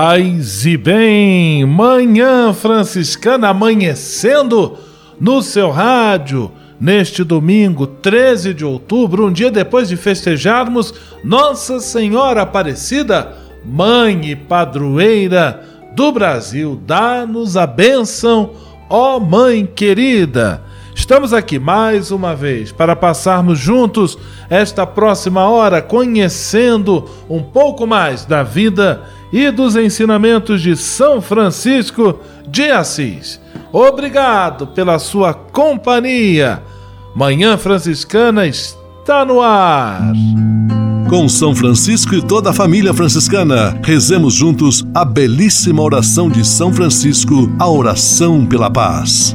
Paz e bem, manhã franciscana amanhecendo no seu rádio neste domingo 13 de outubro, um dia depois de festejarmos Nossa Senhora Aparecida, mãe e padroeira do Brasil. Dá-nos a bênção, ó Mãe querida. Estamos aqui mais uma vez para passarmos juntos esta próxima hora conhecendo um pouco mais da vida e dos ensinamentos de São Francisco de Assis. Obrigado pela sua companhia. Manhã Franciscana está no ar. Com São Francisco e toda a família franciscana, rezemos juntos a belíssima oração de São Francisco, a oração pela paz.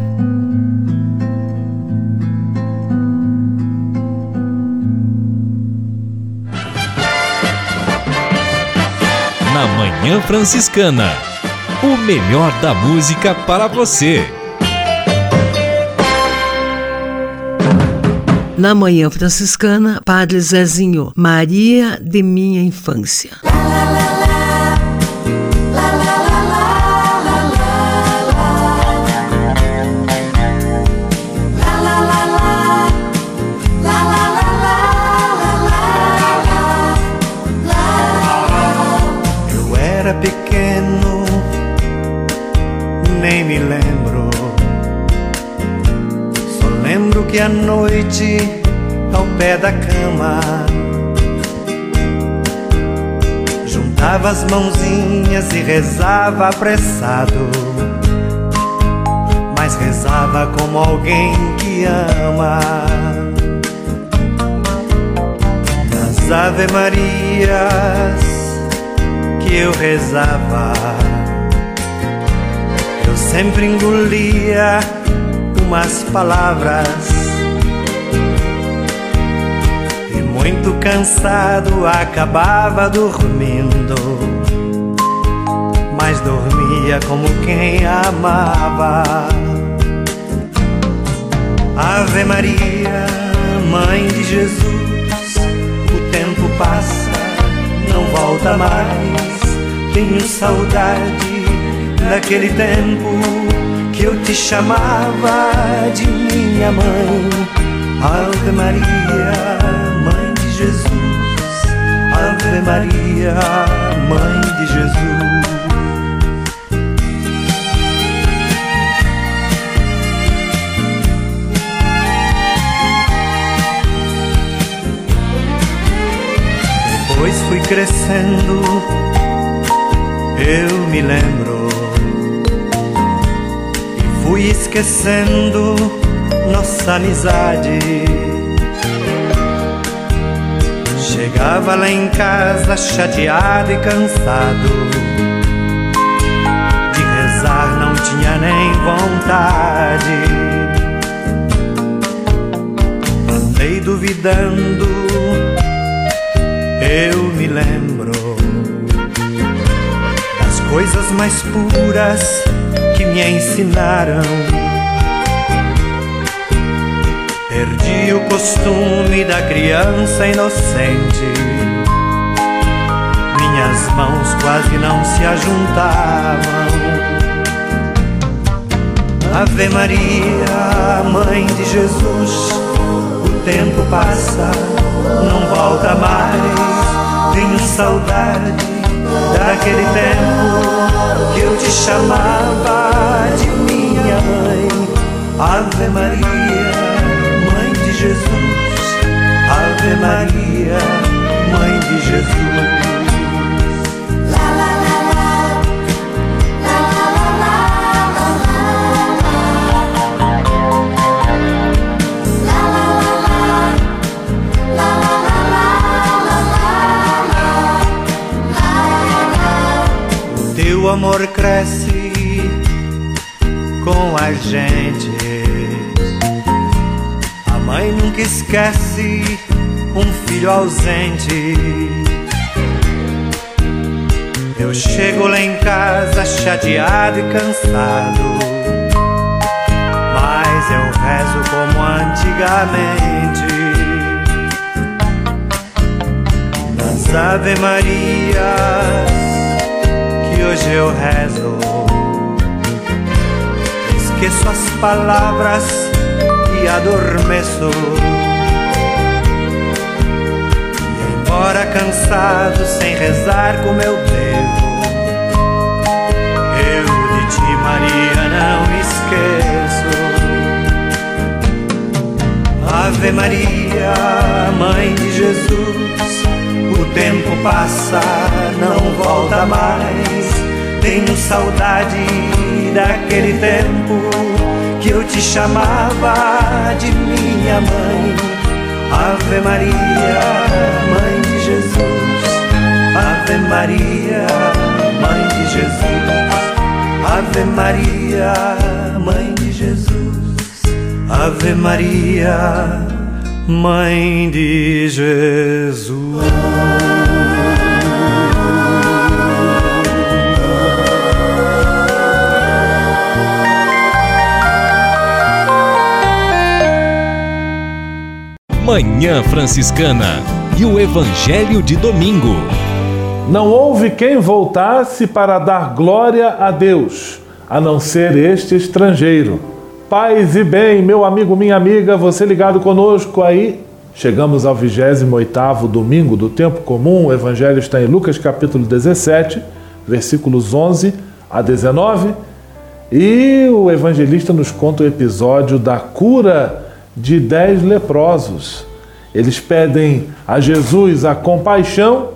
Na Manhã Franciscana. O melhor da música para você. Na Manhã Franciscana, Padre Zezinho, Maria de minha infância. que à noite, ao pé da cama, juntava as mãozinhas e rezava apressado. Mas rezava como alguém que ama. Nas Ave Marias que eu rezava, eu sempre engolia umas palavras muito cansado, acabava dormindo. Mas dormia como quem amava. Ave Maria, Mãe de Jesus, o tempo passa, não volta mais. Tenho saudade daquele tempo que eu te chamava de minha mãe. Ave Maria, Jesus, Ave Maria, Mãe de Jesus. Depois fui crescendo, eu me lembro, e fui esquecendo nossa amizade Estava lá em casa chateado e cansado. De rezar não tinha nem vontade. Andei duvidando, eu me lembro Das coisas mais puras que me ensinaram. Perdi o costume da criança inocente. Minhas mãos quase não se ajuntavam. Ave Maria, Mãe de Jesus, o tempo passa, não volta mais. Tenho saudade daquele tempo que eu te chamava de minha mãe. Ave Maria, Jesus. Ave Maria, Mãe de Jesus. amor cresce com a gente. Mãe nunca esquece um filho ausente. Eu chego lá em casa chateado e cansado, mas eu rezo como antigamente. Nas Ave Marias hoje eu rezo. Esqueço as palavras e adormeço. E embora cansado, sem rezar como eu devo, eu de ti, Maria, não esqueço. Ave Maria, Mãe de Jesus, o tempo passa, não volta mais. Tenho saudade daquele tempo que eu te chamava de minha mãe. Ave Maria, Mãe de Jesus. Ave Maria, Mãe de Jesus. Ave Maria, Mãe de Jesus. Ave Maria, Mãe de Jesus. Manhã Franciscana e o Evangelho de Domingo. Não houve quem voltasse para dar glória a Deus, a não ser este estrangeiro. Paz e bem, meu amigo, minha amiga, você ligado conosco aí. Chegamos ao 28º domingo do tempo comum. O evangelho está em Lucas capítulo 17, versículos 11 a 19. E o evangelista nos conta o episódio da cura de dez leprosos. Eles pedem a Jesus a compaixão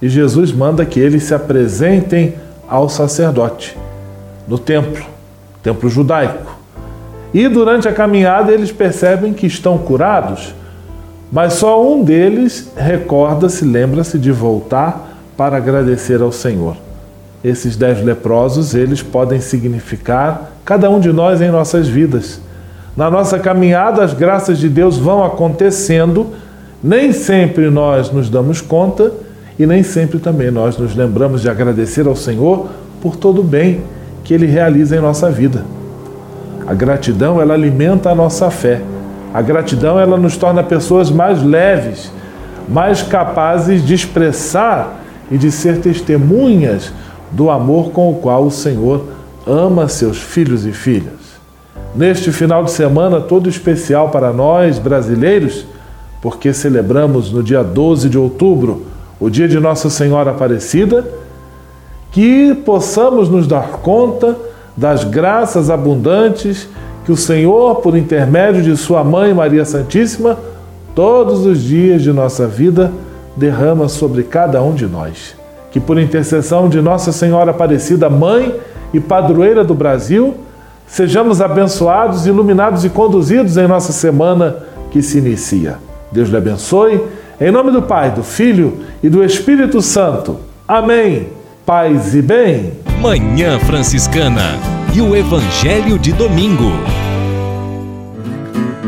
e Jesus manda que eles se apresentem ao sacerdote no templo, templo judaico. E durante a caminhada eles percebem que estão curados, mas só um deles recorda-se, lembra-se de voltar para agradecer ao Senhor. Esses dez leprosos, eles podem significar cada um de nós em nossas vidas. Na nossa caminhada, as graças de Deus vão acontecendo, nem sempre nós nos damos conta e nem sempre também nós nos lembramos de agradecer ao Senhor por todo o bem que Ele realiza em nossa vida. A gratidão, ela alimenta a nossa fé. A gratidão, ela nos torna pessoas mais leves, mais capazes de expressar e de ser testemunhas do amor com o qual o Senhor ama seus filhos e filhas. Neste final de semana todo especial para nós brasileiros, porque celebramos no dia 12 de outubro o dia de Nossa Senhora Aparecida, que possamos nos dar conta das graças abundantes que o Senhor, por intermédio de Sua Mãe Maria Santíssima, todos os dias de nossa vida derrama sobre cada um de nós. Que por intercessão de Nossa Senhora Aparecida, Mãe e Padroeira do Brasil, Sejamos abençoados, iluminados e conduzidos em nossa semana que se inicia. Deus lhe abençoe. Em nome do Pai, do Filho e do Espírito Santo. Amém. Paz e bem. Manhã Franciscana e o Evangelho de Domingo.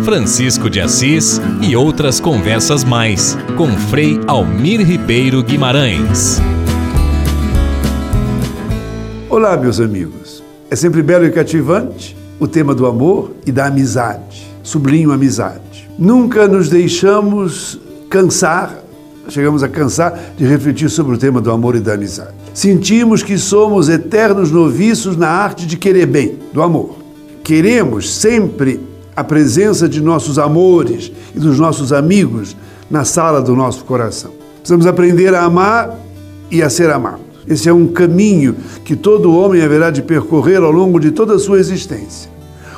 Francisco de Assis e outras conversas mais com Frei Almir Ribeiro Guimarães. Olá, meus amigos. É sempre belo e cativante o tema do amor e da amizade. Sublinho amizade. Nunca nos deixamos cansar, chegamos a cansar de refletir sobre o tema do amor e da amizade. Sentimos que somos eternos noviços na arte de querer bem, do amor. Queremos sempre a presença de nossos amores e dos nossos amigos na sala do nosso coração. Precisamos aprender a amar e a ser amado. Esse é um caminho que todo homem haverá de percorrer ao longo de toda a sua existência.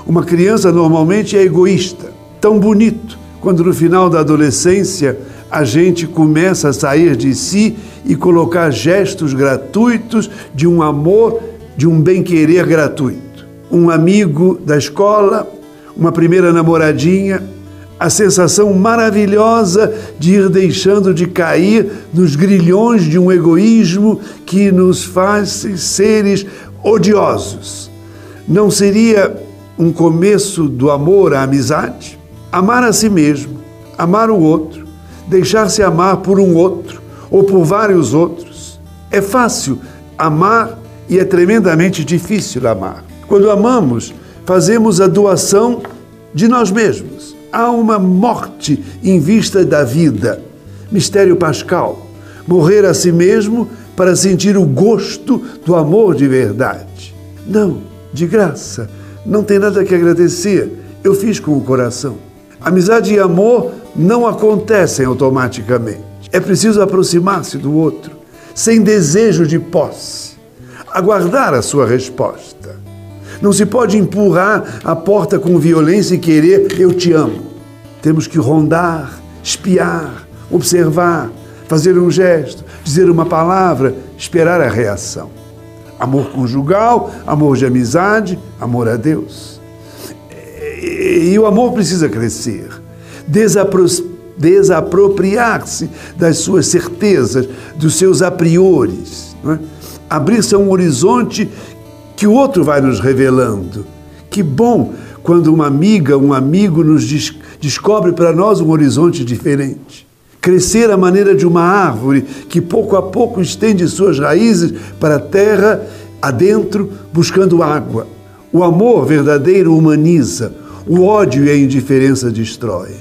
Uma criança normalmente é egoísta, tão bonito, quando no final da adolescência a gente começa a sair de si e colocar gestos gratuitos de um amor, de um bem-querer gratuito. Um amigo da escola, uma primeira namoradinha, a sensação maravilhosa de ir deixando de cair nos grilhões de um egoísmo que nos faz seres odiosos. Não seria um começo do amor à amizade? Amar a si mesmo, amar o outro, deixar-se amar por um outro ou por vários outros. É fácil amar e é tremendamente difícil amar. Quando amamos, fazemos a doação de nós mesmos há uma morte em vista da vida. Mistério pascal. Morrer a si mesmo para sentir o gosto do amor de verdade. Não, de graça. Não tem nada que agradecer. Eu fiz com o coração. Amizade e amor não acontecem automaticamente. É preciso aproximar-se do outro, sem desejo de posse. Aguardar a sua resposta. Não se pode empurrar a porta com violência e querer eu te amo. Temos que rondar, espiar, observar, fazer um gesto, dizer uma palavra, esperar a reação. Amor conjugal, amor de amizade, amor a Deus. E, o amor precisa crescer, desapro desapropriar-se das suas certezas, dos seus a priores, é? abrir-se a um horizonte que o outro vai nos revelando. Que bom quando uma amiga, um amigo nos des descobre para nós um horizonte diferente. Crescer à maneira de uma árvore que pouco a pouco estende suas raízes para a terra adentro, buscando água. O amor verdadeiro humaniza, o ódio e a indiferença destrói.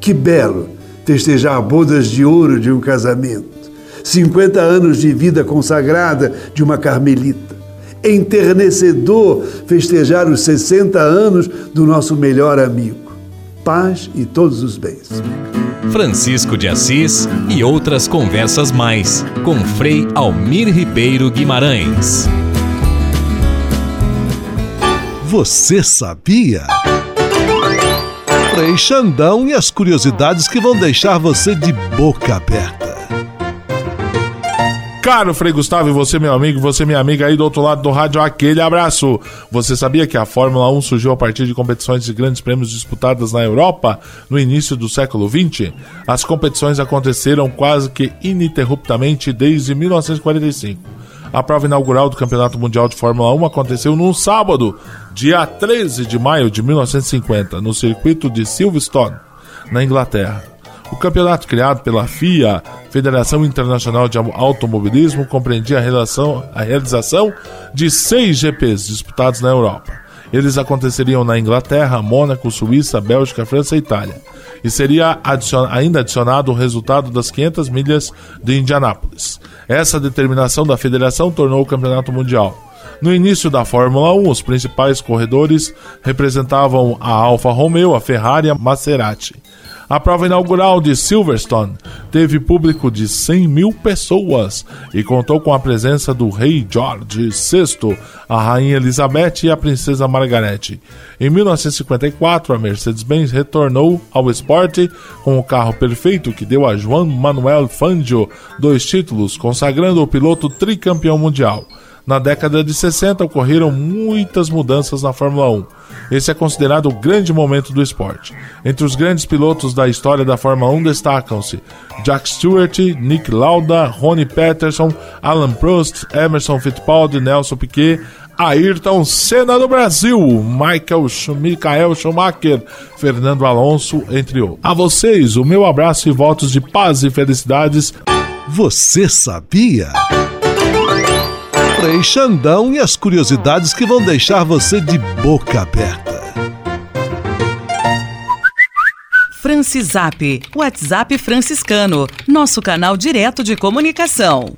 Que belo festejar bodas de ouro de um casamento, 50 anos de vida consagrada de uma carmelita enternecedor festejar os 60 anos do nosso melhor amigo. Paz e todos os bens. Francisco de Assis e outras conversas mais com Frei Almir Ribeiro Guimarães. Você sabia? Frei Xandão e as curiosidades que vão deixar você de boca aberta. Caro Frei Gustavo e você, meu amigo, você, minha amiga aí do outro lado do rádio, aquele abraço. Você sabia que a Fórmula 1 surgiu a partir de competições de grandes prêmios disputadas na Europa no início do século XX? As competições aconteceram quase que ininterruptamente desde 1945. A prova inaugural do Campeonato Mundial de Fórmula 1 aconteceu num sábado, dia 13 de maio de 1950, no circuito de Silverstone, na Inglaterra. O campeonato criado pela FIA, Federação Internacional de Automobilismo, compreendia a, relação, a realização de seis GPs disputados na Europa. Eles aconteceriam na Inglaterra, Mônaco, Suíça, Bélgica, França e Itália. E seria adicion ainda adicionado o resultado das 500 milhas de Indianápolis. Essa determinação da federação tornou o campeonato mundial. No início da Fórmula 1, os principais corredores representavam a Alfa Romeo, a Ferrari e a Maserati. A prova inaugural de Silverstone teve público de 100 mil pessoas e contou com a presença do rei George VI, a rainha Elizabeth e a princesa Margaret. Em 1954, a Mercedes-Benz retornou ao esporte com o carro perfeito que deu a Juan Manuel Fangio dois títulos, consagrando o piloto tricampeão mundial. Na década de 60 ocorreram muitas mudanças na Fórmula 1. Esse é considerado o grande momento do esporte. Entre os grandes pilotos da história da Fórmula 1 destacam-se Jack Stewart, Nick Lauda, Ronnie Peterson, Alan Prost, Emerson Fittipaldi, Nelson Piquet, Ayrton Senna do Brasil, Michael Michael Schumacher, Fernando Alonso, entre outros. A vocês, o meu abraço e votos de paz e felicidades. Você sabia? Frei Xandão e as curiosidades que vão deixar você de boca aberta. Francisap, WhatsApp franciscano, nosso canal direto de comunicação.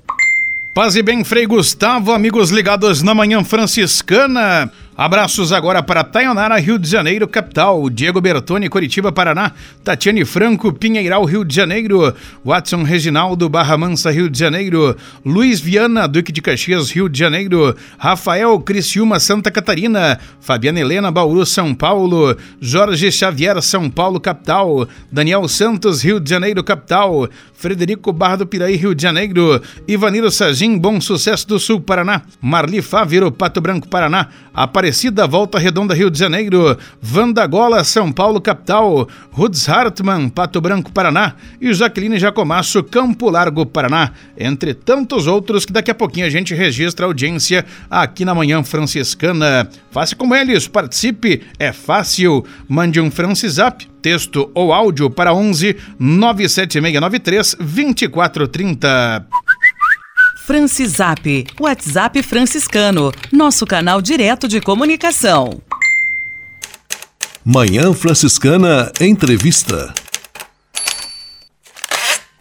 Paz e bem, Frei Gustavo, amigos ligados na Manhã Franciscana. Abraços agora para Taionara, Rio de Janeiro, capital. Diego Bertoni, Curitiba, Paraná. Tatiane Franco, Pinheiral, Rio de Janeiro. Watson Reginaldo, Barra Mansa, Rio de Janeiro. Luiz Viana, Duque de Caxias, Rio de Janeiro. Rafael Criciúma, Santa Catarina. Fabiana Helena, Bauru, São Paulo. Jorge Xavier, São Paulo, capital. Daniel Santos, Rio de Janeiro, capital. Frederico Barra do Piraí, Rio de Janeiro. Ivaniro Sagim, Bom Sucesso do Sul, Paraná. Marli Fávero, Pato Branco, Paraná. Aparecida, Volta Redonda, Rio de Janeiro, Vandagola, São Paulo, capital, Rudes Hartmann, Pato Branco, Paraná e Jaqueline Jacomasso, Campo Largo, Paraná, entre tantos outros que daqui a pouquinho a gente registra a audiência aqui na Manhã Franciscana. Faça como eles, participe, é fácil. Mande um Francisap, texto ou áudio para 11 97693 2430. Francisap, WhatsApp franciscano, nosso canal direto de comunicação. Manhã Franciscana Entrevista.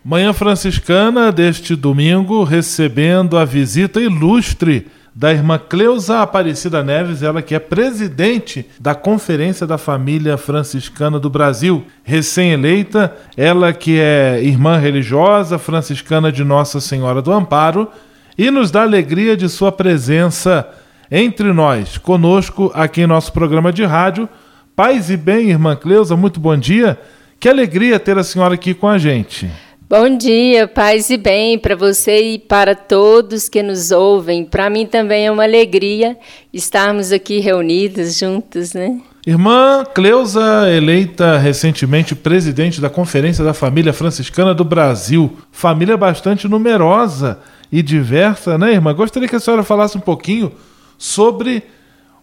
Manhã Franciscana deste domingo, recebendo a visita ilustre da irmã Cleusa Aparecida Neves, ela que é presidente da Conferência da Família Franciscana do Brasil, recém-eleita, ela que é irmã religiosa franciscana de Nossa Senhora do Amparo e nos dá alegria de sua presença entre nós, conosco aqui em nosso programa de rádio. Paz e bem, irmã Cleusa, muito bom dia. Que alegria ter a senhora aqui com a gente. Bom dia, paz e bem para você e para todos que nos ouvem. Para mim também é uma alegria estarmos aqui reunidos juntos, né? Irmã Cleusa, eleita recentemente presidente da Conferência da Família Franciscana do Brasil, família bastante numerosa e diversa, né, irmã? Gostaria que a senhora falasse um pouquinho sobre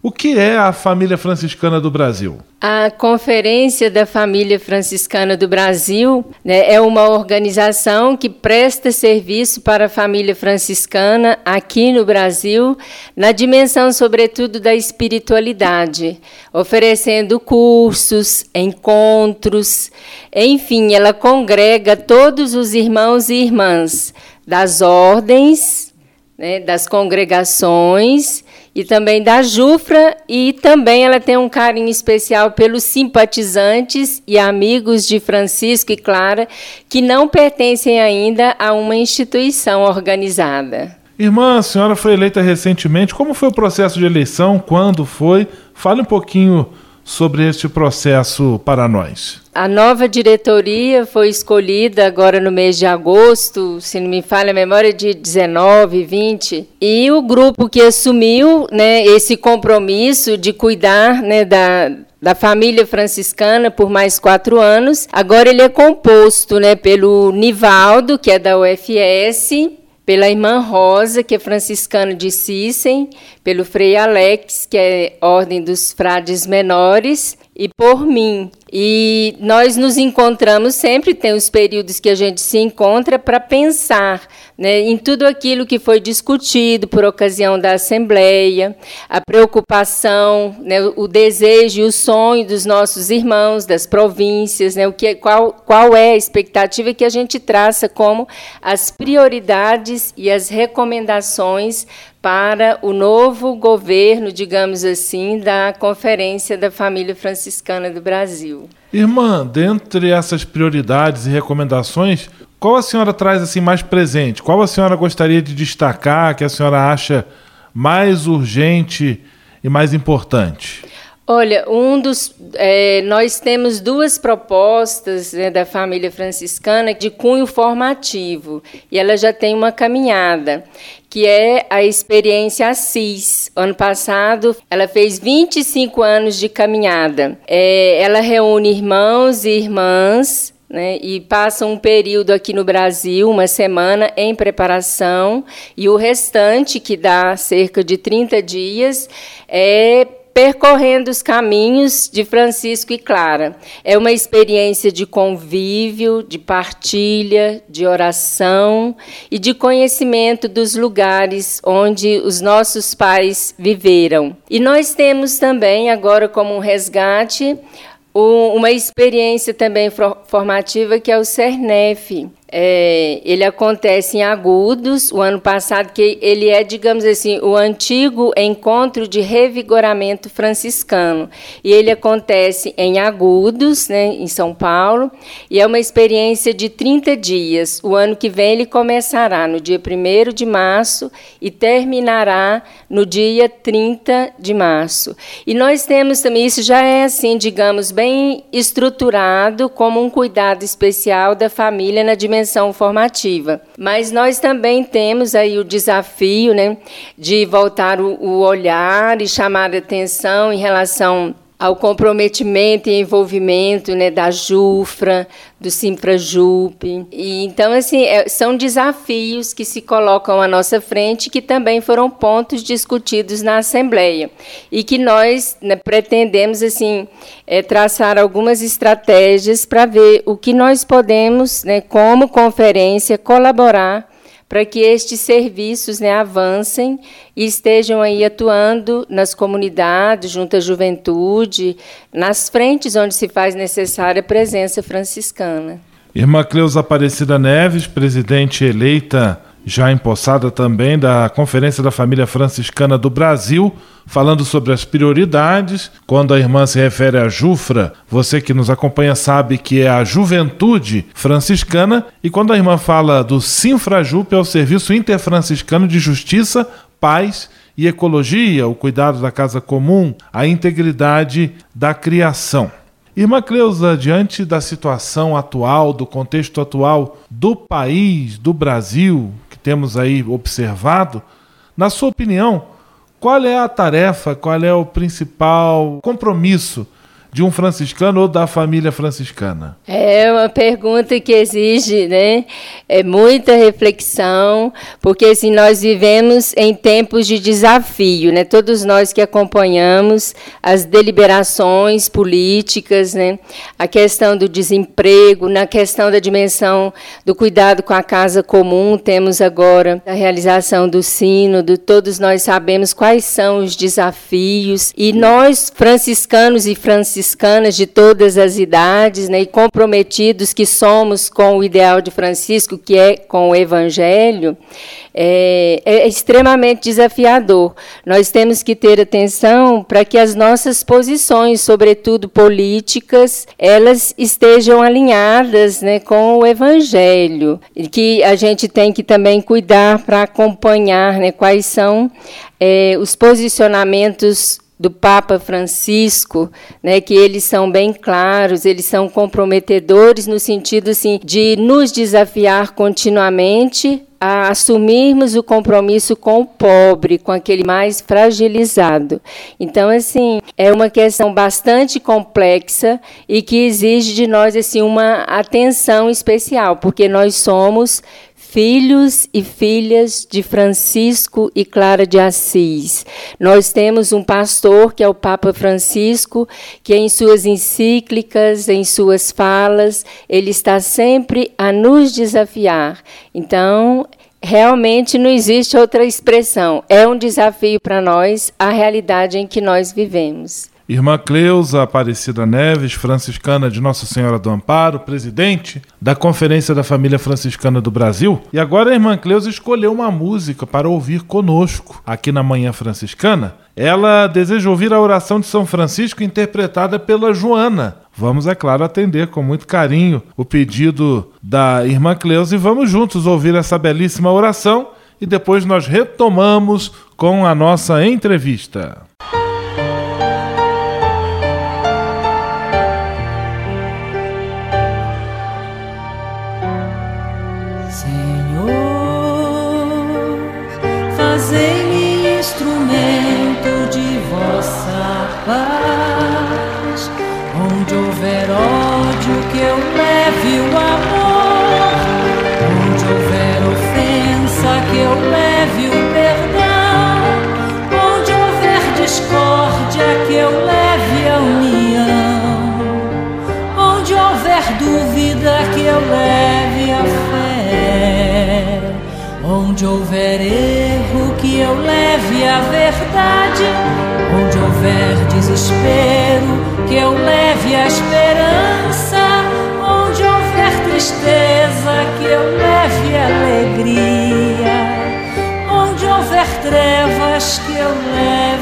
o que é a Família Franciscana do Brasil? A Conferência da Família Franciscana do Brasil né, é uma organização que presta serviço para a família franciscana aqui no Brasil, na dimensão, sobretudo, da espiritualidade, oferecendo cursos, encontros, enfim, ela congrega todos os irmãos e irmãs das ordens, né, das congregações e também da Jufra, e também ela tem um carinho especial pelos simpatizantes e amigos de Francisco e Clara, que não pertencem ainda a uma instituição organizada. Irmã, a senhora foi eleita recentemente. Como foi o processo de eleição? Quando foi? Fale um pouquinho sobre este processo para nós? A nova diretoria foi escolhida agora no mês de agosto, se não me falha a memória, de 19, 20. E o grupo que assumiu né, esse compromisso de cuidar né, da, da família franciscana por mais quatro anos. Agora ele é composto né, pelo Nivaldo, que é da UFS, pela irmã Rosa, que é franciscana de Cícem, pelo Frei Alex, que é Ordem dos Frades Menores, e por mim. E nós nos encontramos sempre, tem os períodos que a gente se encontra para pensar né, em tudo aquilo que foi discutido por ocasião da Assembleia, a preocupação, né, o desejo e o sonho dos nossos irmãos das províncias, né, o que, qual, qual é a expectativa que a gente traça como as prioridades e as recomendações para o novo governo, digamos assim, da Conferência da Família Franciscana do Brasil. Irmã, dentre essas prioridades e recomendações, qual a senhora traz assim mais presente? Qual a senhora gostaria de destacar que a senhora acha mais urgente e mais importante? Olha, um dos, é, nós temos duas propostas né, da família franciscana de cunho formativo e ela já tem uma caminhada, que é a experiência Assis. Ano passado, ela fez 25 anos de caminhada. É, ela reúne irmãos e irmãs né, e passa um período aqui no Brasil, uma semana, em preparação, e o restante, que dá cerca de 30 dias, é percorrendo os caminhos de Francisco e Clara. É uma experiência de convívio, de partilha, de oração e de conhecimento dos lugares onde os nossos pais viveram. E nós temos também, agora como um resgate, uma experiência também formativa que é o CERNEF, é, ele acontece em Agudos, o ano passado, que ele é, digamos assim, o antigo encontro de revigoramento franciscano. E ele acontece em Agudos, né, em São Paulo, e é uma experiência de 30 dias. O ano que vem ele começará no dia 1 de março e terminará no dia 30 de março. E nós temos também, isso já é assim, digamos, bem estruturado como um cuidado especial da família na dimensão dimensão formativa. Mas nós também temos aí o desafio né, de voltar o, o olhar e chamar a atenção em relação ao comprometimento e envolvimento né, da Jufra, do Simfrajup. E, então, assim, é, são desafios que se colocam à nossa frente que também foram pontos discutidos na Assembleia e que nós né, pretendemos assim é, traçar algumas estratégias para ver o que nós podemos, né, como conferência, colaborar para que estes serviços né, avancem e estejam aí atuando nas comunidades, junto à juventude, nas frentes onde se faz necessária a presença franciscana. Irmã Cleusa Aparecida Neves, presidente eleita já empossada também da Conferência da Família Franciscana do Brasil, falando sobre as prioridades. Quando a irmã se refere à Jufra, você que nos acompanha sabe que é a juventude franciscana, e quando a irmã fala do Sinfrajup, é o Serviço Interfranciscano de Justiça, Paz e Ecologia, o cuidado da casa comum, a integridade da criação. Irmã Cleusa, diante da situação atual, do contexto atual do país, do Brasil, temos aí observado, na sua opinião, qual é a tarefa, qual é o principal compromisso de um franciscano ou da família franciscana? É uma pergunta que exige né, é muita reflexão, porque assim, nós vivemos em tempos de desafio, né? todos nós que acompanhamos as deliberações políticas, né? a questão do desemprego, na questão da dimensão do cuidado com a casa comum, temos agora a realização do sínodo, todos nós sabemos quais são os desafios, e nós, franciscanos e franciscanos, franciscanas de todas as idades, né, e comprometidos que somos com o ideal de Francisco, que é com o Evangelho, é, é extremamente desafiador. Nós temos que ter atenção para que as nossas posições, sobretudo políticas, elas estejam alinhadas né, com o Evangelho, e que a gente tem que também cuidar para acompanhar né, quais são é, os posicionamentos do Papa Francisco, né, que eles são bem claros, eles são comprometedores no sentido assim, de nos desafiar continuamente a assumirmos o compromisso com o pobre, com aquele mais fragilizado. Então, assim, é uma questão bastante complexa e que exige de nós assim uma atenção especial, porque nós somos filhos e filhas de Francisco e Clara de Assis. Nós temos um pastor, que é o Papa Francisco, que em suas encíclicas, em suas falas, ele está sempre a nos desafiar. Então, realmente não existe outra expressão. É um desafio para nós a realidade em que nós vivemos. Irmã Cleusa Aparecida Neves, franciscana de Nossa Senhora do Amparo, presidente da Conferência da Família Franciscana do Brasil. E agora a irmã Cleusa escolheu uma música para ouvir conosco aqui na Manhã Franciscana. Ela deseja ouvir a oração de São Francisco interpretada pela Joana. Vamos, é claro, atender com muito carinho o pedido da irmã Cleusa e vamos juntos ouvir essa belíssima oração e depois nós retomamos com a nossa entrevista. Onde houver erro, que eu leve a verdade. Onde houver desespero, que eu leve a esperança. Onde houver tristeza, que eu leve alegria. Onde houver trevas, que eu leve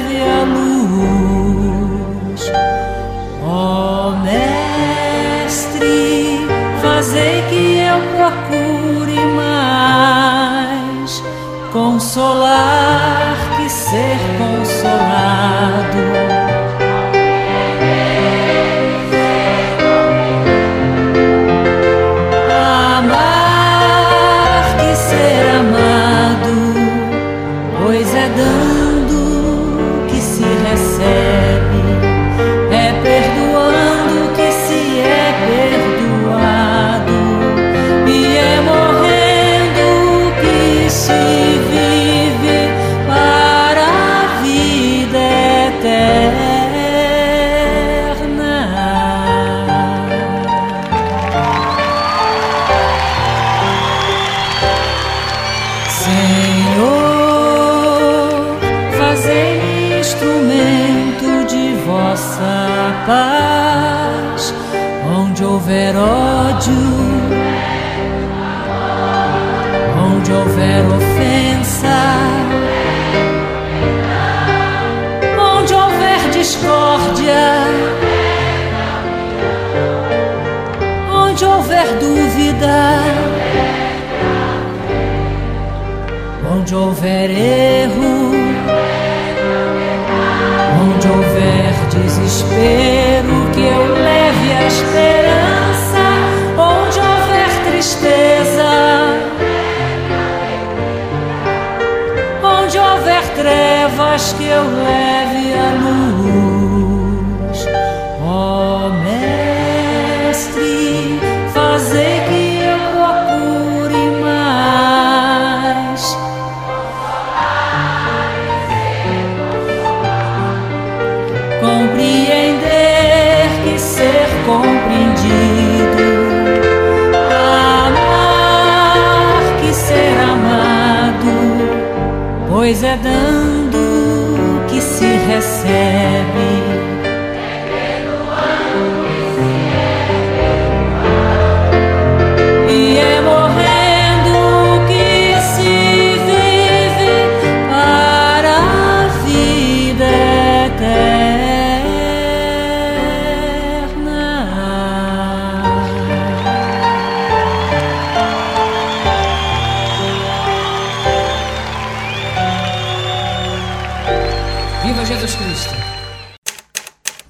consolar que ser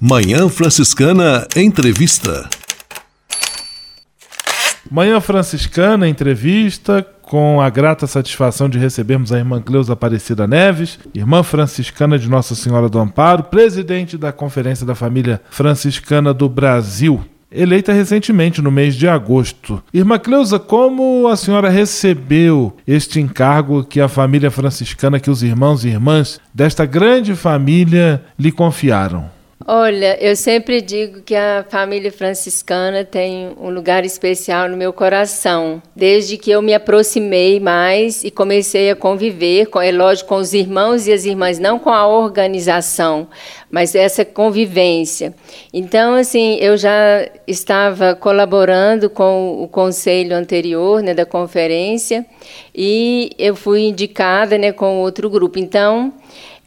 Manhã Franciscana Entrevista. Manhã Franciscana Entrevista com a grata satisfação de recebermos a irmã Cleusa Aparecida Neves, irmã franciscana de Nossa Senhora do Amparo, presidente da Conferência da Família Franciscana do Brasil, eleita recentemente no mês de agosto. Irmã Cleusa, como a senhora recebeu este encargo que a família franciscana, que os irmãos e irmãs desta grande família lhe confiaram? Olha, eu sempre digo que a família franciscana tem um lugar especial no meu coração. Desde que eu me aproximei mais e comecei a conviver, com, é lógico, com os irmãos e as irmãs, não com a organização, mas essa convivência. Então, assim, eu já estava colaborando com o conselho anterior, né, da conferência, e eu fui indicada, né, com outro grupo. Então,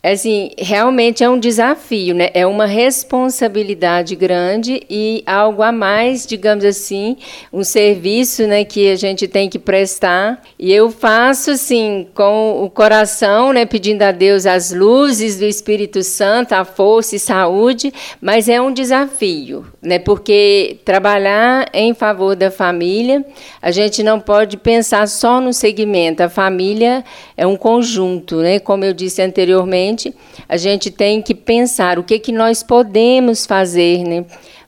assim, realmente é um desafio, né? É uma responsabilidade grande e algo a mais, digamos assim, um serviço, né, que a gente tem que prestar. E eu faço assim com o coração, né, pedindo a Deus as luzes do Espírito Santo, a força e saúde, mas é um desafio, né? Porque trabalhar em favor da família, a gente não pode pensar só no segmento. A família é um conjunto, né? Como eu disse anteriormente, a gente tem que pensar o que, que nós podemos fazer né,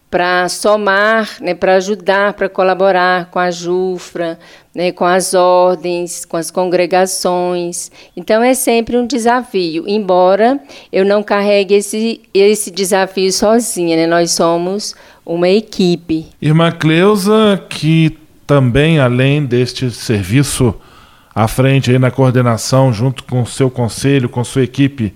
para somar, né, para ajudar, para colaborar com a JUFRA, né, com as ordens, com as congregações. Então é sempre um desafio, embora eu não carregue esse, esse desafio sozinha, né, nós somos uma equipe. Irmã Cleusa, que também, além deste serviço à frente aí na coordenação, junto com seu conselho, com sua equipe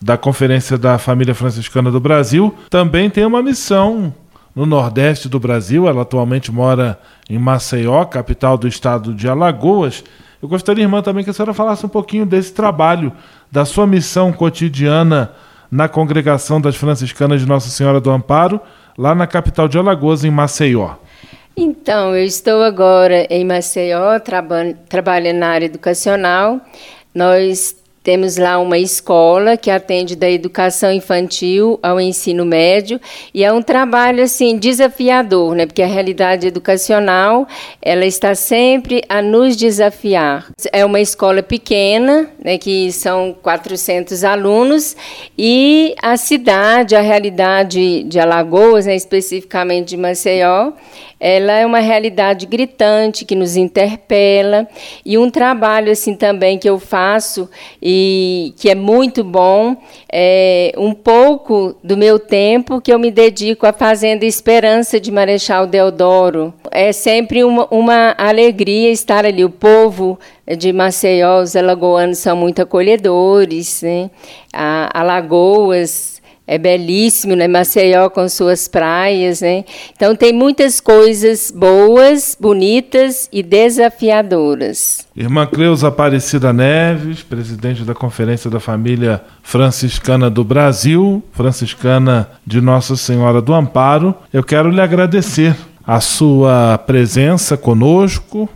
da Conferência da Família Franciscana do Brasil, também tem uma missão no Nordeste do Brasil. Ela atualmente mora em Maceió, capital do estado de Alagoas. Eu gostaria, irmã, também que a senhora falasse um pouquinho desse trabalho, da sua missão cotidiana na congregação das franciscanas de Nossa Senhora do Amparo, lá na capital de Alagoas, em Maceió. Então, eu estou agora em Maceió, traba trabalhando na área educacional. Nós temos lá uma escola que atende da educação infantil ao ensino médio e é um trabalho assim desafiador, né? Porque a realidade educacional ela está sempre a nos desafiar. É uma escola pequena, né? Que são 400 alunos e a cidade, a realidade de Alagoas, né? especificamente de Maceió, ela é uma realidade gritante que nos interpela e um trabalho assim também que eu faço e que é muito bom é um pouco do meu tempo que eu me dedico à Fazenda Esperança de Marechal Deodoro. É sempre uma, uma alegria estar ali. O povo de Maceió, os alagoanos são muito acolhedores, né? Alagoas é belíssimo, né? Maceió com suas praias, né? Então tem muitas coisas boas, bonitas e desafiadoras. Irmã Cleusa Aparecida Neves, presidente da Conferência da Família Franciscana do Brasil, franciscana de Nossa Senhora do Amparo, eu quero lhe agradecer a sua presença conosco,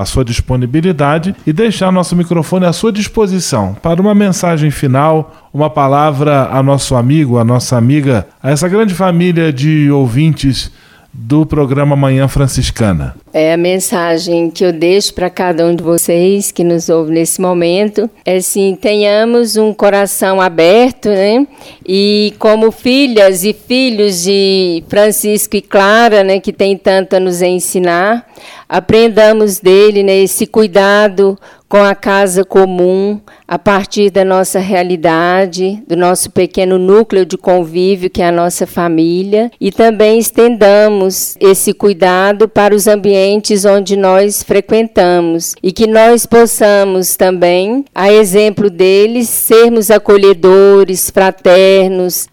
a sua disponibilidade e deixar nosso microfone à sua disposição para uma mensagem final, uma palavra a nosso amigo, a nossa amiga, a essa grande família de ouvintes do programa Manhã Franciscana. É a mensagem que eu deixo para cada um de vocês que nos ouve nesse momento. É assim, tenhamos um coração aberto, né? E como filhas e filhos de Francisco e Clara, né, que tem tanto a nos ensinar, aprendamos dele né, esse cuidado com a casa comum, a partir da nossa realidade, do nosso pequeno núcleo de convívio, que é a nossa família, e também estendamos esse cuidado para os ambientes onde nós frequentamos. E que nós possamos também, a exemplo deles, sermos acolhedores, fraternos,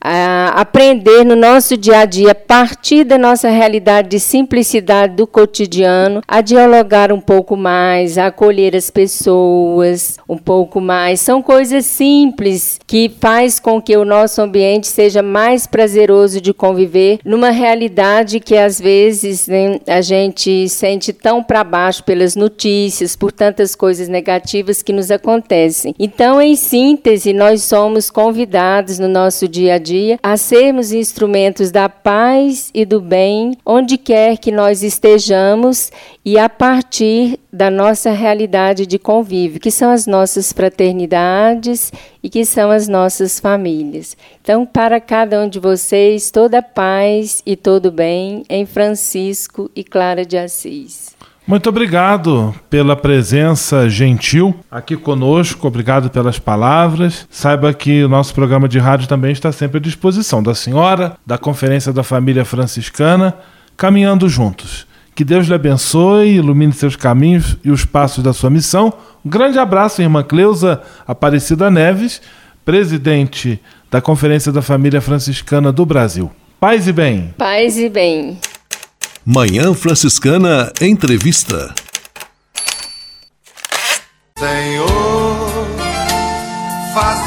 aprender no nosso dia a dia, a partir da nossa realidade de simplicidade do cotidiano, a dialogar um pouco mais, a acolher as pessoas pessoas um pouco mais. São coisas simples que faz com que o nosso ambiente seja mais prazeroso de conviver numa realidade que às vezes né, a gente sente tão para baixo pelas notícias, por tantas coisas negativas que nos acontecem. Então, em síntese, nós somos convidados no nosso dia a dia a sermos instrumentos da paz e do bem onde quer que nós estejamos e a partir da nossa realidade de convívio, que são as nossas fraternidades e que são as nossas famílias. Então, para cada um de vocês, toda paz e todo bem em Francisco e Clara de Assis. Muito obrigado pela presença gentil aqui conosco, obrigado pelas palavras. Saiba que o nosso programa de rádio também está sempre à disposição da senhora, da Conferência da Família Franciscana, caminhando juntos. Que Deus lhe abençoe, ilumine seus caminhos e os passos da sua missão. Um grande abraço, irmã Cleusa Aparecida Neves, presidente da Conferência da Família Franciscana do Brasil. Paz e bem. Paz e bem. Manhã Franciscana Entrevista. Senhor, instrumento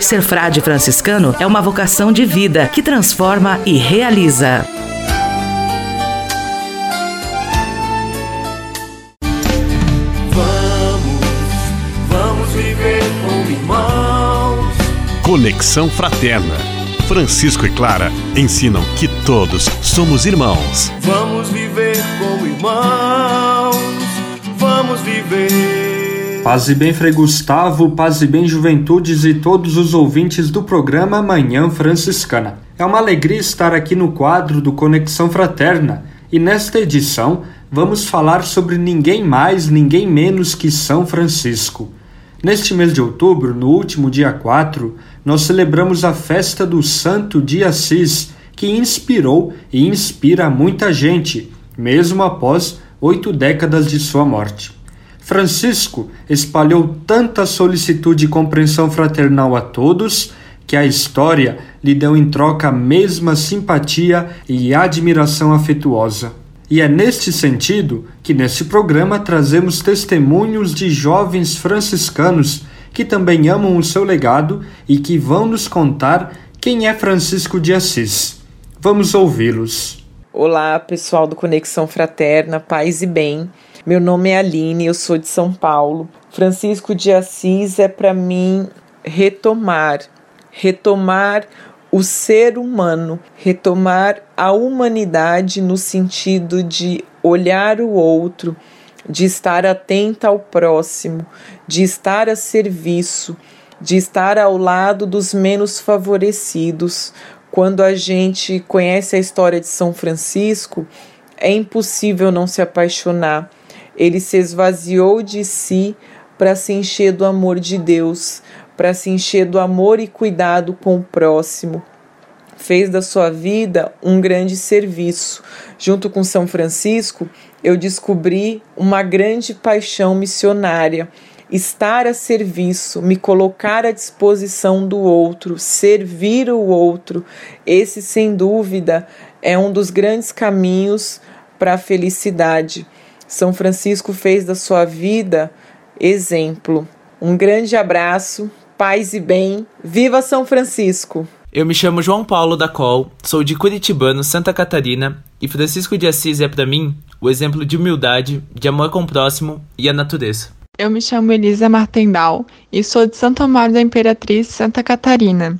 Ser frade franciscano é uma vocação de vida que transforma e realiza. Vamos, vamos viver como irmãos. Conexão Fraterna. Francisco e Clara ensinam que todos somos irmãos. Vamos viver como irmãos. Paz e bem, Frei Gustavo, paz e bem, juventudes e todos os ouvintes do programa Manhã Franciscana. É uma alegria estar aqui no quadro do Conexão Fraterna e nesta edição vamos falar sobre ninguém mais, ninguém menos que São Francisco. Neste mês de outubro, no último dia 4, nós celebramos a festa do Santo de Assis, que inspirou e inspira muita gente, mesmo após oito décadas de sua morte. Francisco espalhou tanta solicitude e compreensão fraternal a todos que a história lhe deu em troca a mesma simpatia e admiração afetuosa. E é neste sentido que neste programa trazemos testemunhos de jovens franciscanos que também amam o seu legado e que vão nos contar quem é Francisco de Assis. Vamos ouvi-los. Olá, pessoal do Conexão Fraterna, paz e bem. Meu nome é Aline, eu sou de São Paulo. Francisco de Assis é para mim retomar, retomar o ser humano, retomar a humanidade no sentido de olhar o outro, de estar atenta ao próximo, de estar a serviço, de estar ao lado dos menos favorecidos. Quando a gente conhece a história de São Francisco, é impossível não se apaixonar. Ele se esvaziou de si para se encher do amor de Deus, para se encher do amor e cuidado com o próximo. Fez da sua vida um grande serviço. Junto com São Francisco, eu descobri uma grande paixão missionária. Estar a serviço, me colocar à disposição do outro, servir o outro. Esse, sem dúvida, é um dos grandes caminhos para a felicidade. São Francisco fez da sua vida exemplo. Um grande abraço, paz e bem. Viva São Francisco! Eu me chamo João Paulo da Col, sou de Curitibano, Santa Catarina, e Francisco de Assis é para mim o exemplo de humildade, de amor com o próximo e a natureza. Eu me chamo Elisa Martendal e sou de Santo Amaro da Imperatriz, Santa Catarina.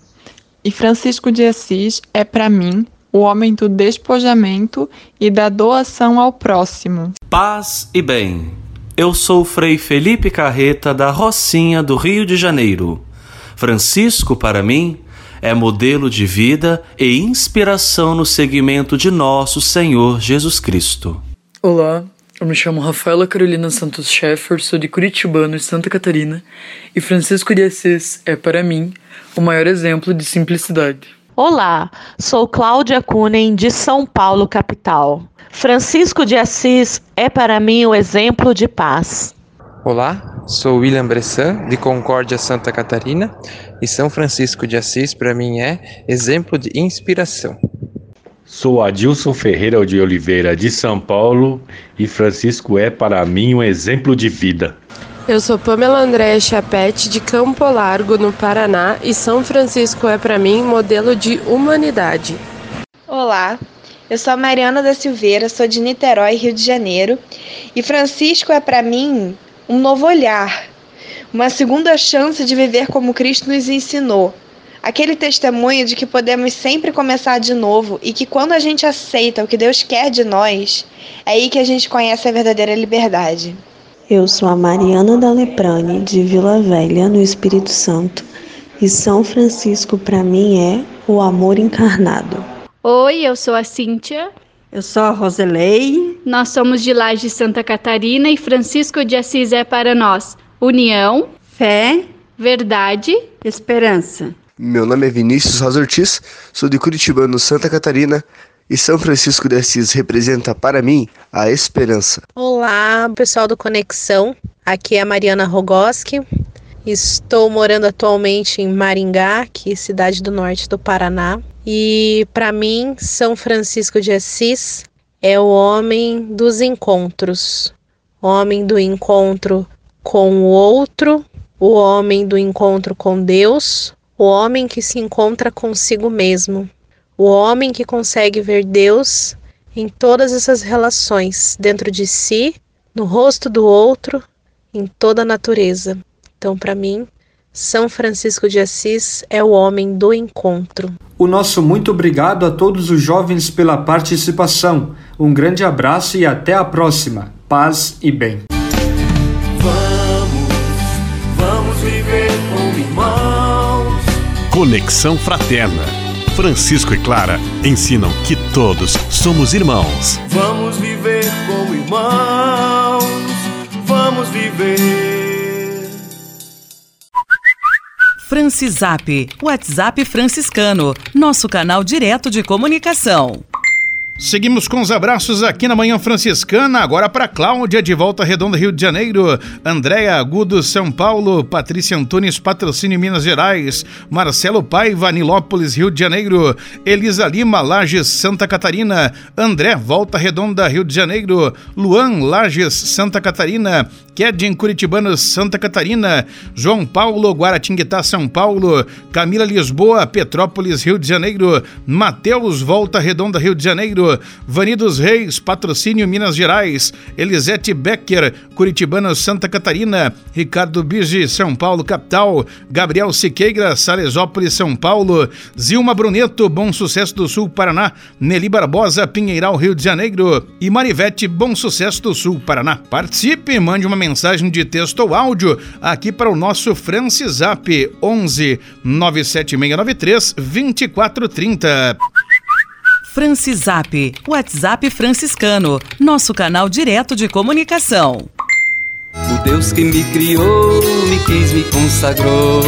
E Francisco de Assis é para mim o homem do despojamento e da doação ao próximo. Paz e bem. Eu sou Frei Felipe Carreta da Rocinha do Rio de Janeiro. Francisco, para mim, é modelo de vida e inspiração no segmento de nosso Senhor Jesus Cristo. Olá, eu me chamo Rafaela Carolina Santos Schaeffer, sou de Curitibano, Santa Catarina, e Francisco de Assis é, para mim, o maior exemplo de simplicidade. Olá, sou Cláudia Kunen, de São Paulo, capital. Francisco de Assis é para mim o exemplo de paz. Olá, sou William Bressan, de Concórdia, Santa Catarina, e São Francisco de Assis para mim é exemplo de inspiração. Sou Adilson Ferreira de Oliveira, de São Paulo, e Francisco é para mim um exemplo de vida. Eu sou Pamela Andréa Chapete, de Campo Largo, no Paraná, e São Francisco é para mim modelo de humanidade. Olá, eu sou Mariana da Silveira, sou de Niterói, Rio de Janeiro, e Francisco é para mim um novo olhar, uma segunda chance de viver como Cristo nos ensinou. Aquele testemunho de que podemos sempre começar de novo e que quando a gente aceita o que Deus quer de nós, é aí que a gente conhece a verdadeira liberdade. Eu sou a Mariana da Leprane, de Vila Velha, no Espírito Santo, e São Francisco para mim é o amor encarnado. Oi, eu sou a Cíntia. Eu sou a Roselei. Nós somos de Laje Santa Catarina e Francisco de Assis é para nós união, fé, verdade, esperança. Meu nome é Vinícius Rosa Ortiz, sou de Curitibano, Santa Catarina, e São Francisco de Assis representa para mim a esperança. Olá, pessoal do Conexão. Aqui é a Mariana Rogoski. Estou morando atualmente em Maringá, que é cidade do norte do Paraná. E para mim, São Francisco de Assis é o homem dos encontros, homem do encontro com o outro, o homem do encontro com Deus, o homem que se encontra consigo mesmo, o homem que consegue ver Deus em todas essas relações, dentro de si, no rosto do outro, em toda a natureza. Então, para mim, São Francisco de Assis é o homem do encontro. O nosso muito obrigado a todos os jovens pela participação. Um grande abraço e até a próxima. Paz e bem. Vamos, vamos viver com irmãos. Conexão Fraterna Francisco e Clara ensinam que todos somos irmãos. Vamos viver como irmãos. Vamos viver. Francisap, WhatsApp franciscano, nosso canal direto de comunicação. Seguimos com os abraços aqui na Manhã Franciscana, agora para Cláudia, de Volta Redonda, Rio de Janeiro, Andréa Agudo, São Paulo, Patrícia Antunes, Patrocínio, Minas Gerais, Marcelo Paiva, Nilópolis, Rio de Janeiro, Elisa Lima, Lages, Santa Catarina, André, Volta Redonda, Rio de Janeiro, Luan, Lages, Santa Catarina, Kedin, Curitibano, Santa Catarina, João Paulo, Guaratinguetá, São Paulo, Camila Lisboa, Petrópolis, Rio de Janeiro, Mateus, Volta Redonda, Rio de Janeiro, Vani dos Reis, Patrocínio Minas Gerais, Elisete Becker, Curitibano, Santa Catarina, Ricardo Bigi, São Paulo, capital, Gabriel Siqueira, Salesópolis, São Paulo, Zilma Bruneto, Bom Sucesso do Sul, Paraná, Nelly Barbosa, Pinheiral, Rio de Janeiro e Marivete, Bom Sucesso do Sul, Paraná. Participe, mande uma mensagem de texto ou áudio aqui para o nosso Francisap 11 97693 2430. Francisap, WhatsApp franciscano, nosso canal direto de comunicação. O Deus que me criou, me quis, me consagrou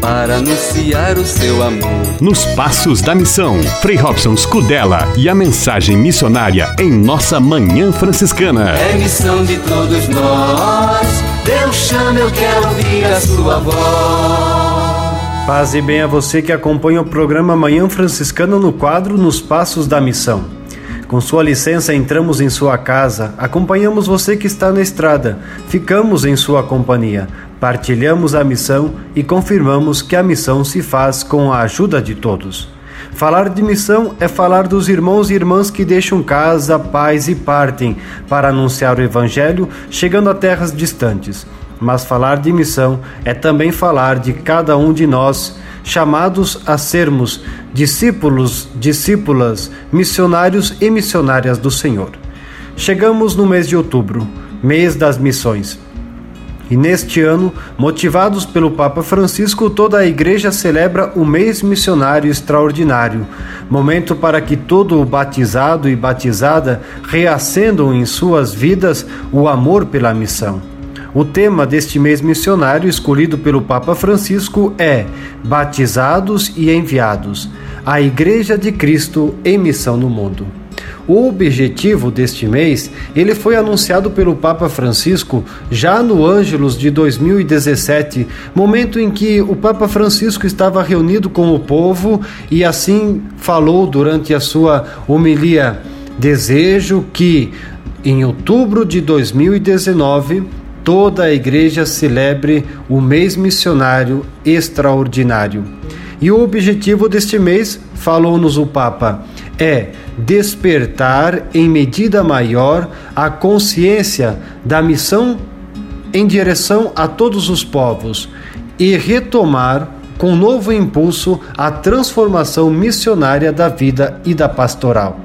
para anunciar o seu amor. Nos Passos da Missão, Frei Robson Scudella e a mensagem missionária em nossa Manhã Franciscana. É missão de todos nós, Deus chama, eu quero ouvir a sua voz. Paz e bem a você que acompanha o programa Manhã Franciscana no quadro Nos Passos da Missão. Com sua licença, entramos em sua casa, acompanhamos você que está na estrada, ficamos em sua companhia, partilhamos a missão e confirmamos que a missão se faz com a ajuda de todos. Falar de missão é falar dos irmãos e irmãs que deixam casa, paz e partem para anunciar o Evangelho, chegando a terras distantes. Mas falar de missão é também falar de cada um de nós, chamados a sermos discípulos, discípulas, missionários e missionárias do Senhor. Chegamos no mês de outubro, mês das missões. E neste ano, motivados pelo Papa Francisco, toda a Igreja celebra o mês missionário extraordinário, momento para que todo o batizado e batizada reacendam em suas vidas o amor pela missão. O tema deste mês missionário, escolhido pelo Papa Francisco, é Batizados e Enviados a Igreja de Cristo em Missão no Mundo. O objetivo deste mês, ele foi anunciado pelo Papa Francisco já no Ângelos de 2017, momento em que o Papa Francisco estava reunido com o povo e assim falou durante a sua homilia: "Desejo que em outubro de 2019 toda a igreja celebre o mês missionário extraordinário. E o objetivo deste mês, falou-nos o Papa, é despertar em medida maior a consciência da missão em direção a todos os povos e retomar com novo impulso a transformação missionária da vida e da pastoral.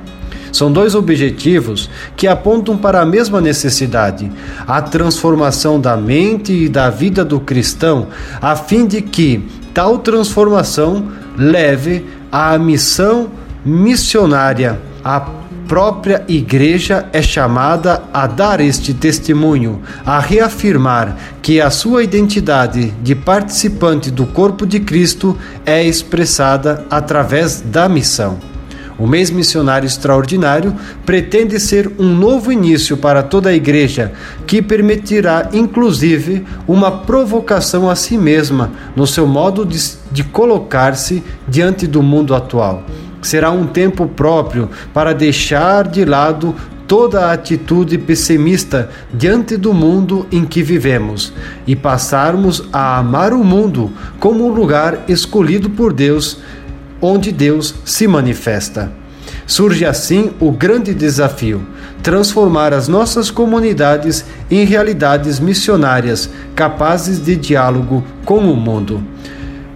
São dois objetivos que apontam para a mesma necessidade: a transformação da mente e da vida do cristão, a fim de que tal transformação leve à missão missionária. A própria igreja é chamada a dar este testemunho, a reafirmar que a sua identidade de participante do corpo de Cristo é expressada através da missão. O mês missionário extraordinário pretende ser um novo início para toda a igreja, que permitirá inclusive uma provocação a si mesma no seu modo de, de colocar-se diante do mundo atual. Será um tempo próprio para deixar de lado toda a atitude pessimista diante do mundo em que vivemos e passarmos a amar o mundo como um lugar escolhido por Deus onde Deus se manifesta. Surge assim o grande desafio: transformar as nossas comunidades em realidades missionárias capazes de diálogo com o mundo.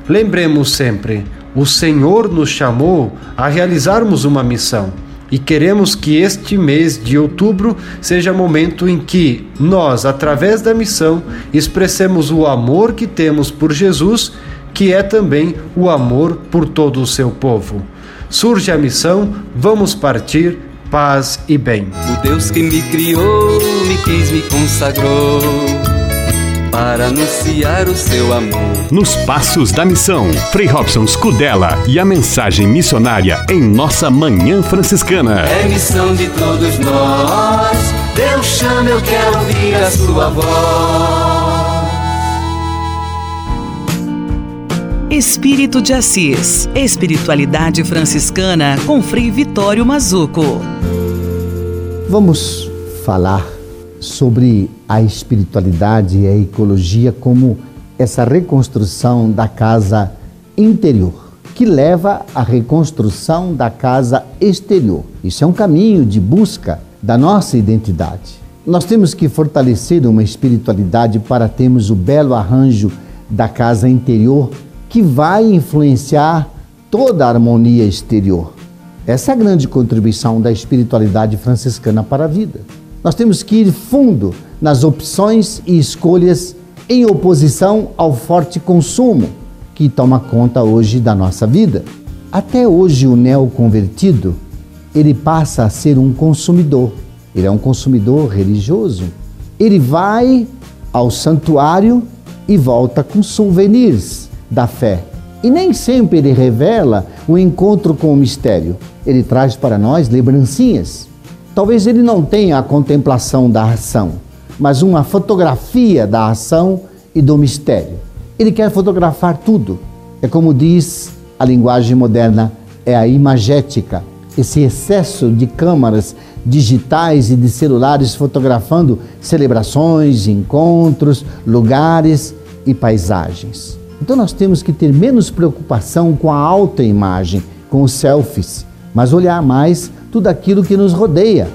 Lembremos sempre: o Senhor nos chamou a realizarmos uma missão. E queremos que este mês de outubro seja momento em que nós, através da missão, expressemos o amor que temos por Jesus que é também o amor por todo o seu povo. Surge a missão, vamos partir, paz e bem. O Deus que me criou, me quis, me consagrou para anunciar o seu amor. Nos Passos da Missão, Frei Robson Scudella e a mensagem missionária em nossa Manhã Franciscana. É missão de todos nós, Deus chama, eu quero ouvir a sua voz. Espírito de Assis, Espiritualidade Franciscana com Frei Vitório Mazuco. Vamos falar sobre a espiritualidade e a ecologia como essa reconstrução da casa interior, que leva à reconstrução da casa exterior. Isso é um caminho de busca da nossa identidade. Nós temos que fortalecer uma espiritualidade para termos o belo arranjo da casa interior que vai influenciar toda a harmonia exterior. Essa é a grande contribuição da espiritualidade franciscana para a vida. Nós temos que ir fundo nas opções e escolhas em oposição ao forte consumo que toma conta hoje da nossa vida. Até hoje o neoconvertido, ele passa a ser um consumidor. Ele é um consumidor religioso. Ele vai ao santuário e volta com souvenirs da fé. E nem sempre ele revela o encontro com o mistério. Ele traz para nós lembrancinhas. Talvez ele não tenha a contemplação da ação, mas uma fotografia da ação e do mistério. Ele quer fotografar tudo. É como diz a linguagem moderna, é a imagética, esse excesso de câmaras digitais e de celulares fotografando celebrações, encontros, lugares e paisagens. Então nós temos que ter menos preocupação com a alta imagem, com os selfies, mas olhar mais tudo aquilo que nos rodeia.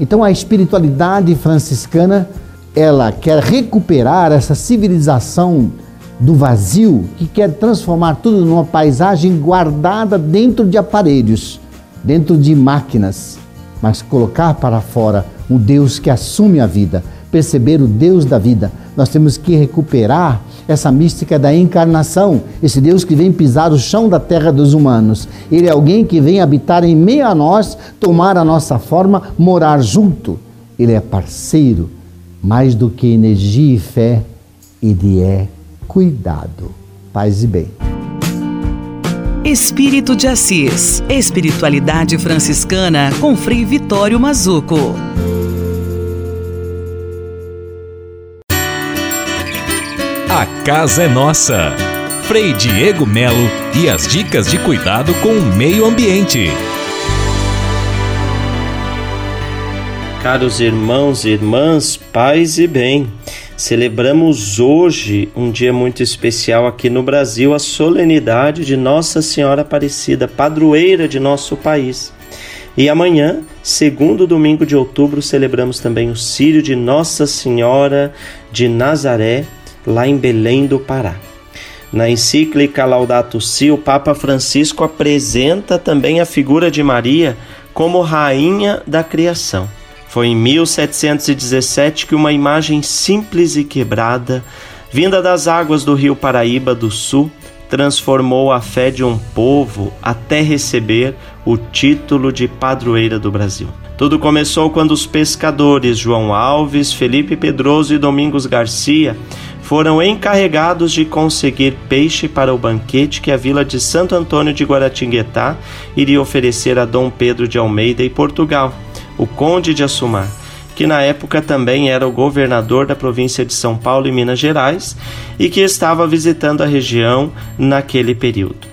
Então a espiritualidade franciscana, ela quer recuperar essa civilização do vazio, que quer transformar tudo numa paisagem guardada dentro de aparelhos, dentro de máquinas, mas colocar para fora o Deus que assume a vida, perceber o Deus da vida. Nós temos que recuperar essa mística da encarnação, esse Deus que vem pisar o chão da terra dos humanos. Ele é alguém que vem habitar em meio a nós, tomar a nossa forma, morar junto. Ele é parceiro, mais do que energia e fé, ele é cuidado. Paz e bem. Espírito de Assis, Espiritualidade Franciscana com Frei Vitório Mazuco. Casa é nossa. Frei Diego Melo e as dicas de cuidado com o meio ambiente. Caros irmãos e irmãs, paz e bem. Celebramos hoje um dia muito especial aqui no Brasil, a solenidade de Nossa Senhora Aparecida, padroeira de nosso país. E amanhã, segundo domingo de outubro, celebramos também o Círio de Nossa Senhora de Nazaré, lá em Belém do Pará. Na encíclica Laudato Si, o Papa Francisco apresenta também a figura de Maria como rainha da criação. Foi em 1717 que uma imagem simples e quebrada, vinda das águas do rio Paraíba do Sul, transformou a fé de um povo até receber o título de padroeira do Brasil. Tudo começou quando os pescadores João Alves, Felipe Pedroso e Domingos Garcia foram encarregados de conseguir peixe para o banquete que a vila de Santo Antônio de Guaratinguetá iria oferecer a Dom Pedro de Almeida e Portugal, o Conde de Assumar, que na época também era o governador da província de São Paulo e Minas Gerais e que estava visitando a região naquele período.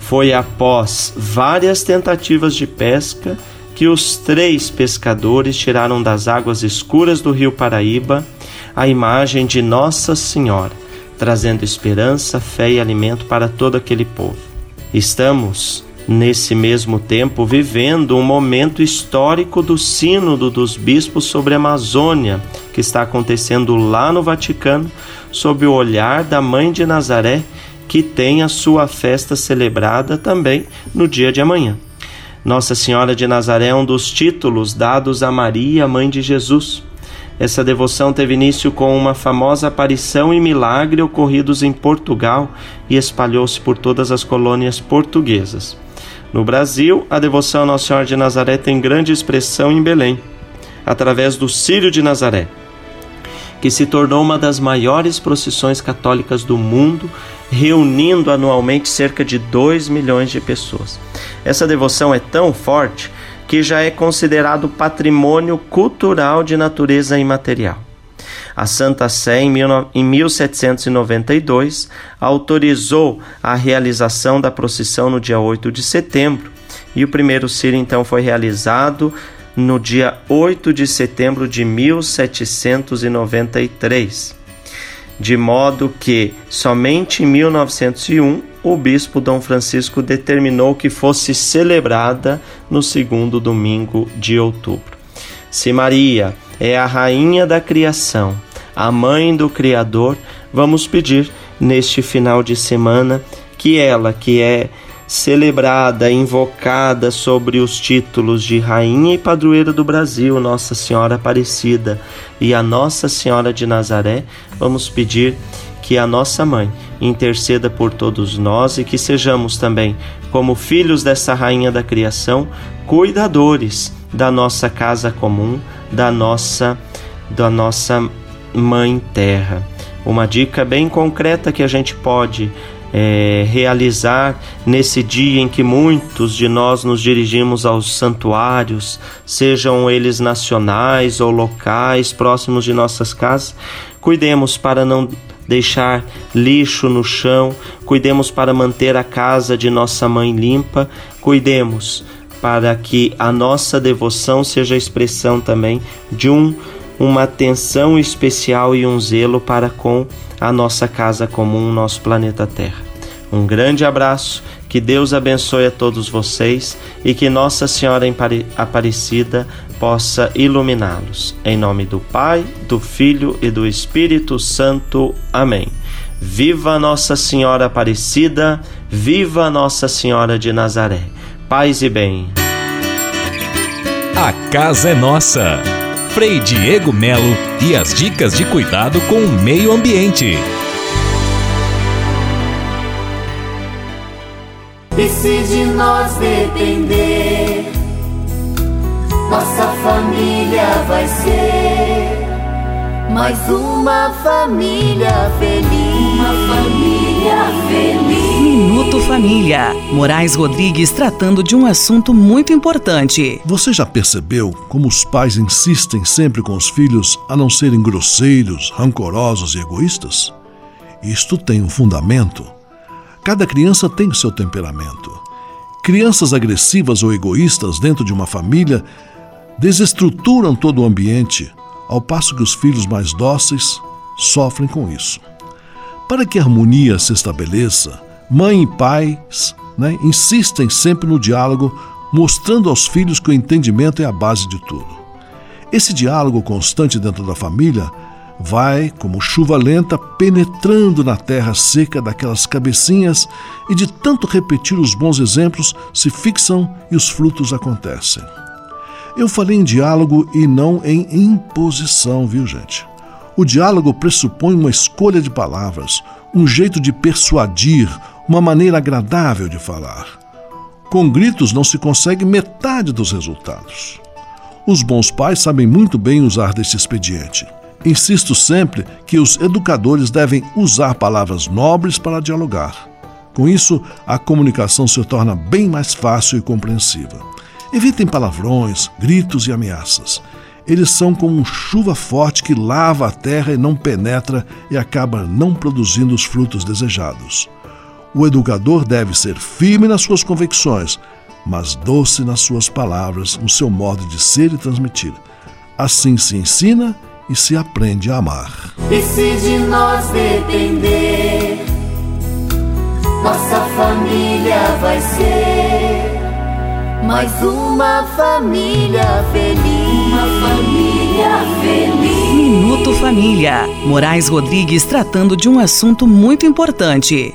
Foi após várias tentativas de pesca que os três pescadores tiraram das águas escuras do rio Paraíba a imagem de Nossa Senhora, trazendo esperança, fé e alimento para todo aquele povo. Estamos, nesse mesmo tempo, vivendo um momento histórico do Sínodo dos Bispos sobre a Amazônia, que está acontecendo lá no Vaticano, sob o olhar da Mãe de Nazaré, que tem a sua festa celebrada também no dia de amanhã. Nossa Senhora de Nazaré é um dos títulos dados a Maria, mãe de Jesus. Essa devoção teve início com uma famosa aparição e milagre ocorridos em Portugal e espalhou-se por todas as colônias portuguesas. No Brasil, a devoção a Nossa Senhora de Nazaré tem grande expressão em Belém, através do Círio de Nazaré, que se tornou uma das maiores procissões católicas do mundo, reunindo anualmente cerca de 2 milhões de pessoas. Essa devoção é tão forte que já é considerado patrimônio cultural de natureza imaterial. A Santa Sé, em 1792, autorizou a realização da procissão no dia 8 de setembro, e o primeiro círio então foi realizado no dia 8 de setembro de 1793 de modo que somente em 1901 o bispo Dom Francisco determinou que fosse celebrada no segundo domingo de outubro. Se Maria é a rainha da criação, a mãe do Criador, vamos pedir neste final de semana que ela, que é celebrada, invocada sobre os títulos de Rainha e Padroeira do Brasil, Nossa Senhora Aparecida e a Nossa Senhora de Nazaré, vamos pedir que a nossa mãe interceda por todos nós e que sejamos também, como filhos dessa rainha da criação, cuidadores da nossa casa comum, da nossa da nossa mãe terra. Uma dica bem concreta que a gente pode é, realizar nesse dia em que muitos de nós nos dirigimos aos santuários, sejam eles nacionais ou locais, próximos de nossas casas, cuidemos para não deixar lixo no chão, cuidemos para manter a casa de nossa mãe limpa, cuidemos para que a nossa devoção seja a expressão também de um uma atenção especial e um zelo para com a nossa casa comum, nosso planeta Terra. Um grande abraço, que Deus abençoe a todos vocês e que Nossa Senhora Aparecida possa iluminá-los. Em nome do Pai, do Filho e do Espírito Santo. Amém. Viva Nossa Senhora Aparecida, viva Nossa Senhora de Nazaré. Paz e bem. A casa é nossa. Frei Diego Melo e as dicas de cuidado com o meio ambiente. E se de nós depender, nossa família vai ser mais uma família feliz. Uma família feliz. Minuto Família. Moraes Rodrigues tratando de um assunto muito importante. Você já percebeu como os pais insistem sempre com os filhos a não serem grosseiros, rancorosos e egoístas? Isto tem um fundamento. Cada criança tem seu temperamento. Crianças agressivas ou egoístas dentro de uma família desestruturam todo o ambiente, ao passo que os filhos mais dóceis sofrem com isso. Para que a harmonia se estabeleça, mãe e pais né, insistem sempre no diálogo, mostrando aos filhos que o entendimento é a base de tudo. Esse diálogo constante dentro da família vai, como chuva lenta, penetrando na terra seca daquelas cabecinhas e de tanto repetir os bons exemplos se fixam e os frutos acontecem. Eu falei em diálogo e não em imposição, viu, gente? O diálogo pressupõe uma escolha de palavras, um jeito de persuadir, uma maneira agradável de falar. Com gritos não se consegue metade dos resultados. Os bons pais sabem muito bem usar desse expediente. Insisto sempre que os educadores devem usar palavras nobres para dialogar. Com isso, a comunicação se torna bem mais fácil e compreensiva. Evitem palavrões, gritos e ameaças. Eles são como chuva forte que lava a terra e não penetra e acaba não produzindo os frutos desejados. O educador deve ser firme nas suas convicções, mas doce nas suas palavras, no seu modo de ser e transmitir. Assim se ensina e se aprende a amar. E se de nós depender, nossa família vai ser mais uma família feliz. Uma família feliz. Minuto Família. Moraes Rodrigues tratando de um assunto muito importante.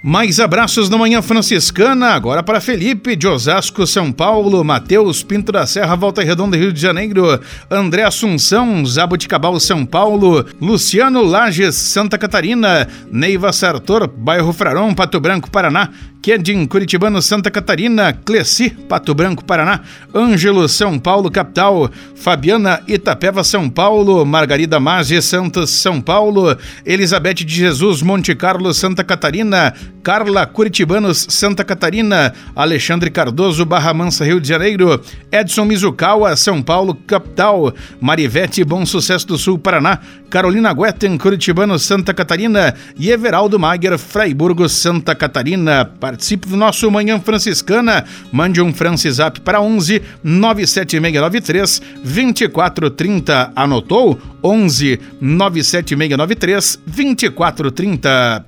Mais abraços na Manhã Franciscana, agora para Felipe de Osasco, São Paulo, Matheus Pinto da Serra, Volta Redonda, Rio de Janeiro, André Assunção, Zabuticabal, São Paulo, Luciano Lages, Santa Catarina, Neiva Sartor, Bairro Frarão, Pato Branco, Paraná, Kedin, Curitibano, Santa Catarina, Cleci, Pato Branco, Paraná, Ângelo, São Paulo, capital, Fabiana, Itapeva, São Paulo, Margarida Maggi, Santos, São Paulo, Elizabeth de Jesus, Monte Carlo, Santa Catarina, Carla, Curitibanos, Santa Catarina, Alexandre Cardoso, Barra Mansa, Rio de Janeiro, Edson Mizukawa, São Paulo, capital, Marivete, Bom Sucesso do Sul, Paraná, Carolina Guetten, Curitibano, Santa Catarina e Everaldo Mager, Freiburgo, Santa Catarina. Participe do nosso Manhã Franciscana. Mande um Francisap para 11 97693 2430. Anotou? 11 97693 2430.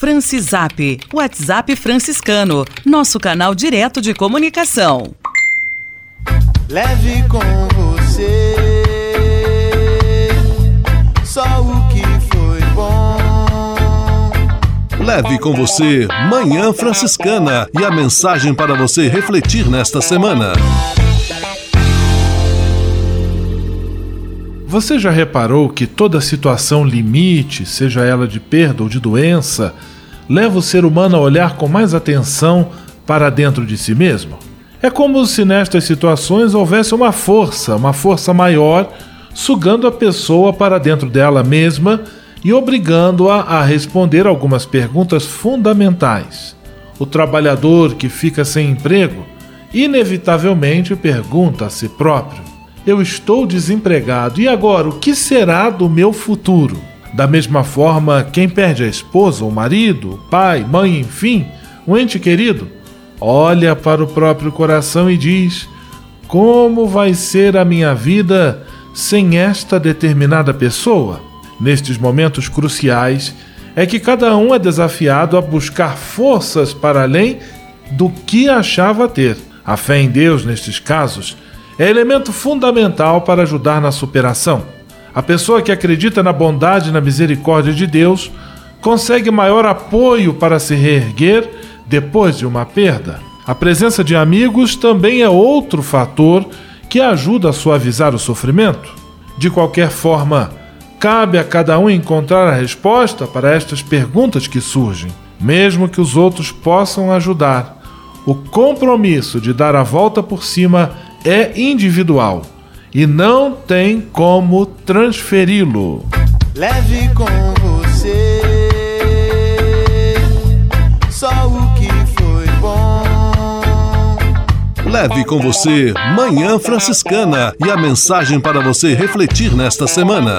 Francisap, WhatsApp franciscano, nosso canal direto de comunicação. Leve com você só o que foi bom. Leve com você Manhã Franciscana e a mensagem para você refletir nesta semana. Você já reparou que toda situação limite, seja ela de perda ou de doença, leva o ser humano a olhar com mais atenção para dentro de si mesmo? É como se nestas situações houvesse uma força, uma força maior, sugando a pessoa para dentro dela mesma e obrigando-a a responder algumas perguntas fundamentais. O trabalhador que fica sem emprego, inevitavelmente pergunta a si próprio: Eu estou desempregado e agora o que será do meu futuro? Da mesma forma, quem perde a esposa, o marido, pai, mãe, enfim, um ente querido, olha para o próprio coração e diz: Como vai ser a minha vida sem esta determinada pessoa? Nestes momentos cruciais, é que cada um é desafiado a buscar forças para além do que achava ter. A fé em Deus, nestes casos, é elemento fundamental para ajudar na superação. A pessoa que acredita na bondade e na misericórdia de Deus consegue maior apoio para se reerguer depois de uma perda. A presença de amigos também é outro fator que ajuda a suavizar o sofrimento. De qualquer forma, cabe a cada um encontrar a resposta para estas perguntas que surgem, mesmo que os outros possam ajudar. O compromisso de dar a volta por cima é individual e não tem como transferi-lo. Leve com você só o que foi bom. Leve com você Manhã Franciscana e a mensagem para você refletir nesta semana.